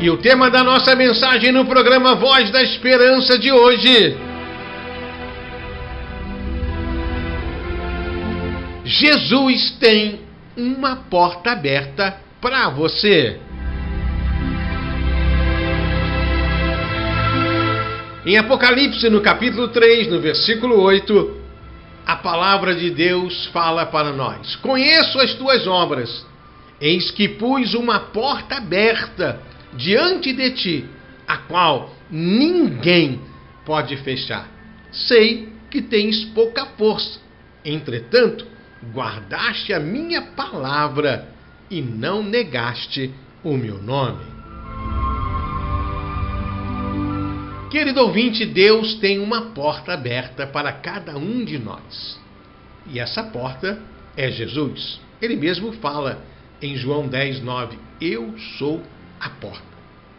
E o tema da nossa mensagem no programa Voz da Esperança de hoje. Jesus tem uma porta aberta para você. Em Apocalipse, no capítulo 3, no versículo 8, a palavra de Deus fala para nós: Conheço as tuas obras, eis que pus uma porta aberta diante de ti, a qual ninguém pode fechar. Sei que tens pouca força, entretanto, guardaste a minha palavra e não negaste o meu nome. Querido ouvinte, Deus tem uma porta aberta para cada um de nós. E essa porta é Jesus. Ele mesmo fala em João 10, 9: Eu sou a porta.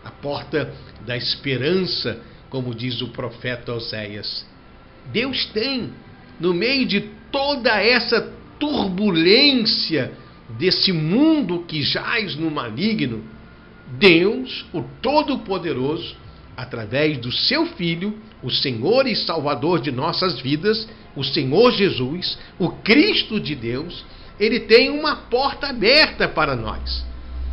A porta da esperança, como diz o profeta Oséias. Deus tem, no meio de toda essa turbulência desse mundo que jaz no maligno, Deus, o Todo-Poderoso, através do seu Filho, o Senhor e Salvador de nossas vidas, o Senhor Jesus, o Cristo de Deus, ele tem uma porta aberta para nós.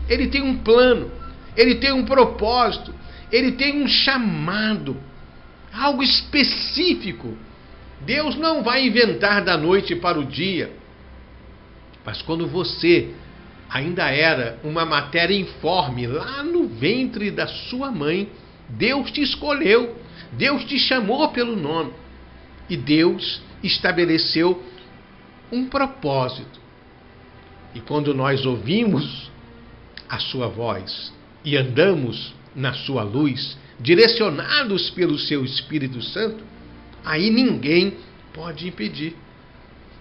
Ele tem um plano, ele tem um propósito, ele tem um chamado, algo específico. Deus não vai inventar da noite para o dia, mas quando você ainda era uma matéria informe lá no ventre da sua mãe, Deus te escolheu, Deus te chamou pelo nome. E Deus estabeleceu um propósito. E quando nós ouvimos a sua voz, e andamos na sua luz, direcionados pelo seu Espírito Santo, aí ninguém pode impedir.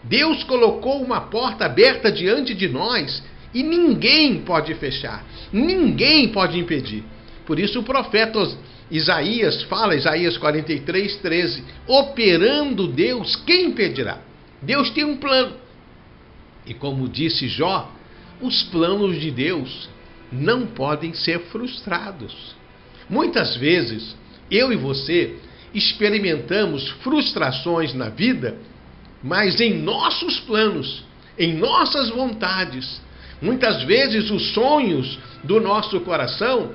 Deus colocou uma porta aberta diante de nós e ninguém pode fechar, ninguém pode impedir. Por isso o profeta Isaías fala, Isaías 43, 13: operando Deus, quem impedirá? Deus tem um plano. E como disse Jó, os planos de Deus não podem ser frustrados. Muitas vezes, eu e você experimentamos frustrações na vida, mas em nossos planos, em nossas vontades. Muitas vezes, os sonhos do nosso coração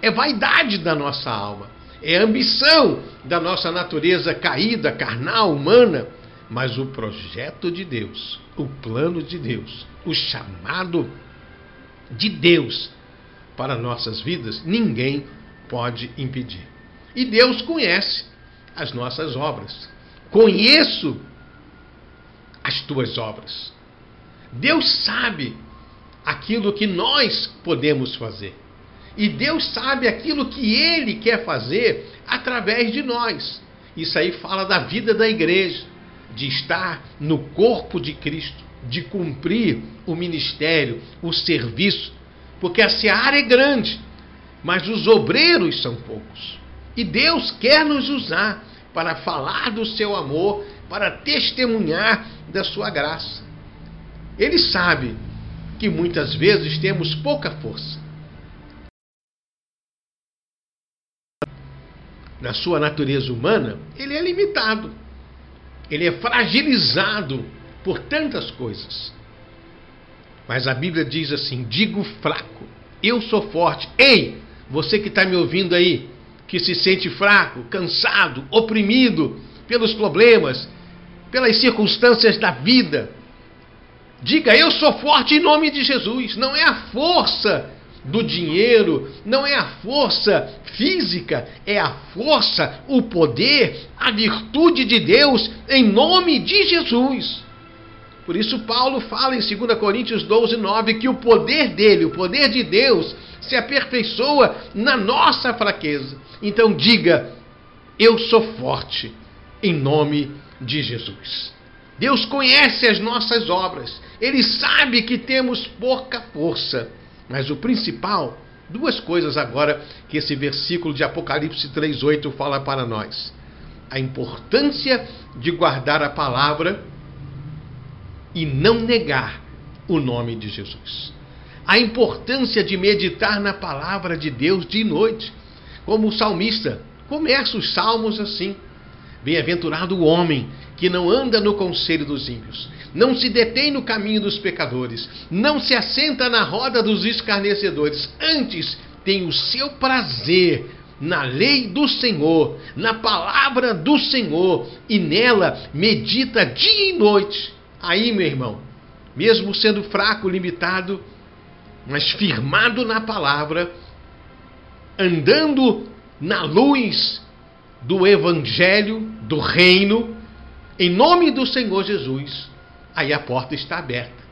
é vaidade da nossa alma, é ambição da nossa natureza caída, carnal, humana. Mas o projeto de Deus, o plano de Deus, o chamado de Deus para nossas vidas, ninguém pode impedir. E Deus conhece as nossas obras. Conheço as tuas obras. Deus sabe aquilo que nós podemos fazer. E Deus sabe aquilo que Ele quer fazer através de nós. Isso aí fala da vida da igreja, de estar no corpo de Cristo, de cumprir o ministério, o serviço, porque a seara é grande, mas os obreiros são poucos. E Deus quer nos usar para falar do seu amor, para testemunhar da sua graça. Ele sabe que muitas vezes temos pouca força. Na sua natureza humana, ele é limitado. Ele é fragilizado por tantas coisas. Mas a Bíblia diz assim: digo fraco, eu sou forte. Ei, você que está me ouvindo aí, que se sente fraco, cansado, oprimido pelos problemas, pelas circunstâncias da vida, diga: eu sou forte em nome de Jesus. Não é a força do dinheiro, não é a força física, é a força, o poder, a virtude de Deus em nome de Jesus. Por isso, Paulo fala em 2 Coríntios 12, 9 que o poder dele, o poder de Deus, se aperfeiçoa na nossa fraqueza. Então, diga: Eu sou forte, em nome de Jesus. Deus conhece as nossas obras, ele sabe que temos pouca força, mas o principal, duas coisas agora que esse versículo de Apocalipse 3,8 fala para nós: a importância de guardar a palavra e não negar o nome de Jesus. a importância de meditar na palavra de Deus de noite. Como o salmista começa os salmos assim: Bem-aventurado o homem que não anda no conselho dos ímpios, não se detém no caminho dos pecadores, não se assenta na roda dos escarnecedores, antes tem o seu prazer na lei do Senhor, na palavra do Senhor, e nela medita dia e noite. Aí, meu irmão, mesmo sendo fraco, limitado, mas firmado na palavra, andando na luz do evangelho, do reino, em nome do Senhor Jesus, aí a porta está aberta.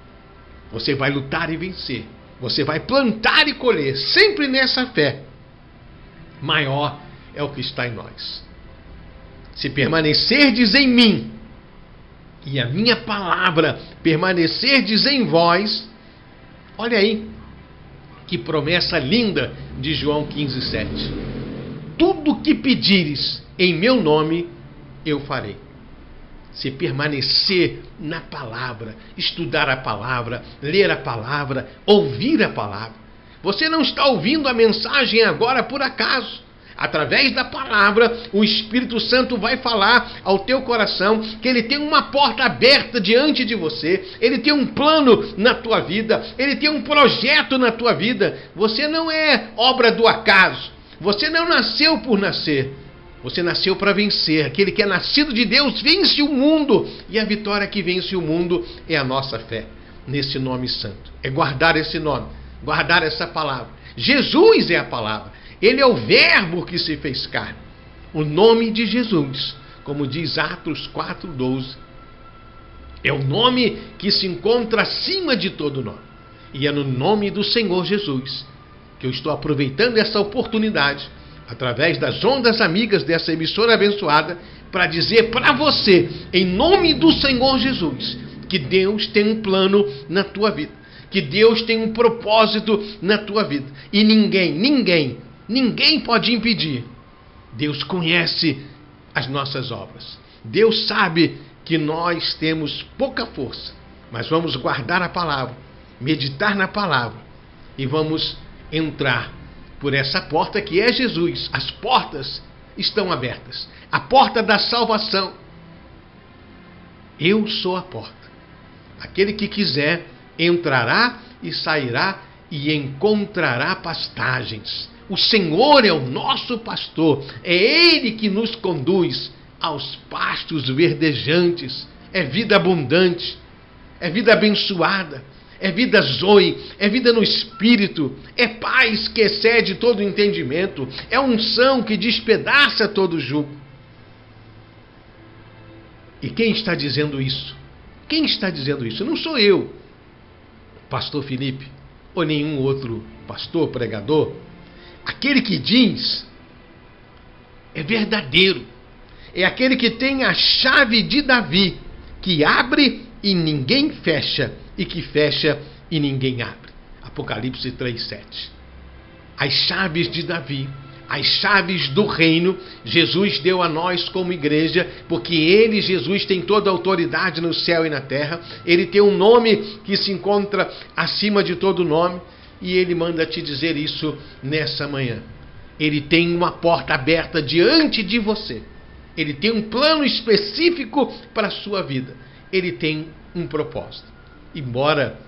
Você vai lutar e vencer. Você vai plantar e colher, sempre nessa fé. Maior é o que está em nós. Se permanecerdes em mim e a minha palavra permanecerdes em vós, olha aí, que promessa linda de João 15, 7. Tudo que pedires em meu nome, eu farei. Se permanecer na palavra, estudar a palavra, ler a palavra, ouvir a palavra. Você não está ouvindo a mensagem agora por acaso. Através da palavra, o Espírito Santo vai falar ao teu coração que ele tem uma porta aberta diante de você, ele tem um plano na tua vida, ele tem um projeto na tua vida. Você não é obra do acaso, você não nasceu por nascer. Você nasceu para vencer. Aquele que é nascido de Deus vence o mundo. E a vitória que vence o mundo é a nossa fé nesse nome santo. É guardar esse nome, guardar essa palavra. Jesus é a palavra. Ele é o Verbo que se fez carne. O nome de Jesus, como diz Atos 4,12, é o nome que se encontra acima de todo nome. E é no nome do Senhor Jesus que eu estou aproveitando essa oportunidade, através das ondas amigas dessa emissora abençoada, para dizer para você, em nome do Senhor Jesus, que Deus tem um plano na tua vida, que Deus tem um propósito na tua vida. E ninguém, ninguém Ninguém pode impedir. Deus conhece as nossas obras. Deus sabe que nós temos pouca força, mas vamos guardar a palavra, meditar na palavra e vamos entrar por essa porta que é Jesus. As portas estão abertas a porta da salvação. Eu sou a porta. Aquele que quiser entrará e sairá e encontrará pastagens. O Senhor é o nosso pastor, é Ele que nos conduz aos pastos verdejantes. É vida abundante, é vida abençoada, é vida zoe, é vida no espírito, é paz que excede todo entendimento, é unção que despedaça todo jugo. E quem está dizendo isso? Quem está dizendo isso? Não sou eu, pastor Felipe, ou nenhum outro pastor, pregador Aquele que diz é verdadeiro. É aquele que tem a chave de Davi, que abre e ninguém fecha, e que fecha e ninguém abre. Apocalipse 3:7. As chaves de Davi, as chaves do reino, Jesus deu a nós como igreja, porque ele, Jesus, tem toda a autoridade no céu e na terra. Ele tem um nome que se encontra acima de todo nome e ele manda te dizer isso nessa manhã. Ele tem uma porta aberta diante de você. Ele tem um plano específico para a sua vida. Ele tem um propósito. Embora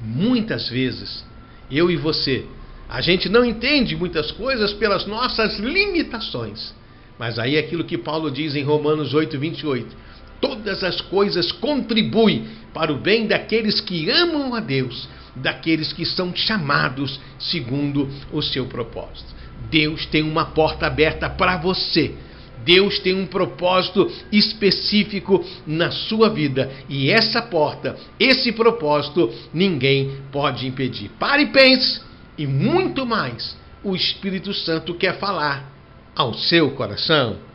muitas vezes eu e você, a gente não entende muitas coisas pelas nossas limitações. Mas aí é aquilo que Paulo diz em Romanos 8, 28. Todas as coisas contribuem para o bem daqueles que amam a Deus, daqueles que são chamados segundo o seu propósito. Deus tem uma porta aberta para você. Deus tem um propósito específico na sua vida e essa porta, esse propósito, ninguém pode impedir. Pare e pense, e muito mais o Espírito Santo quer falar ao seu coração.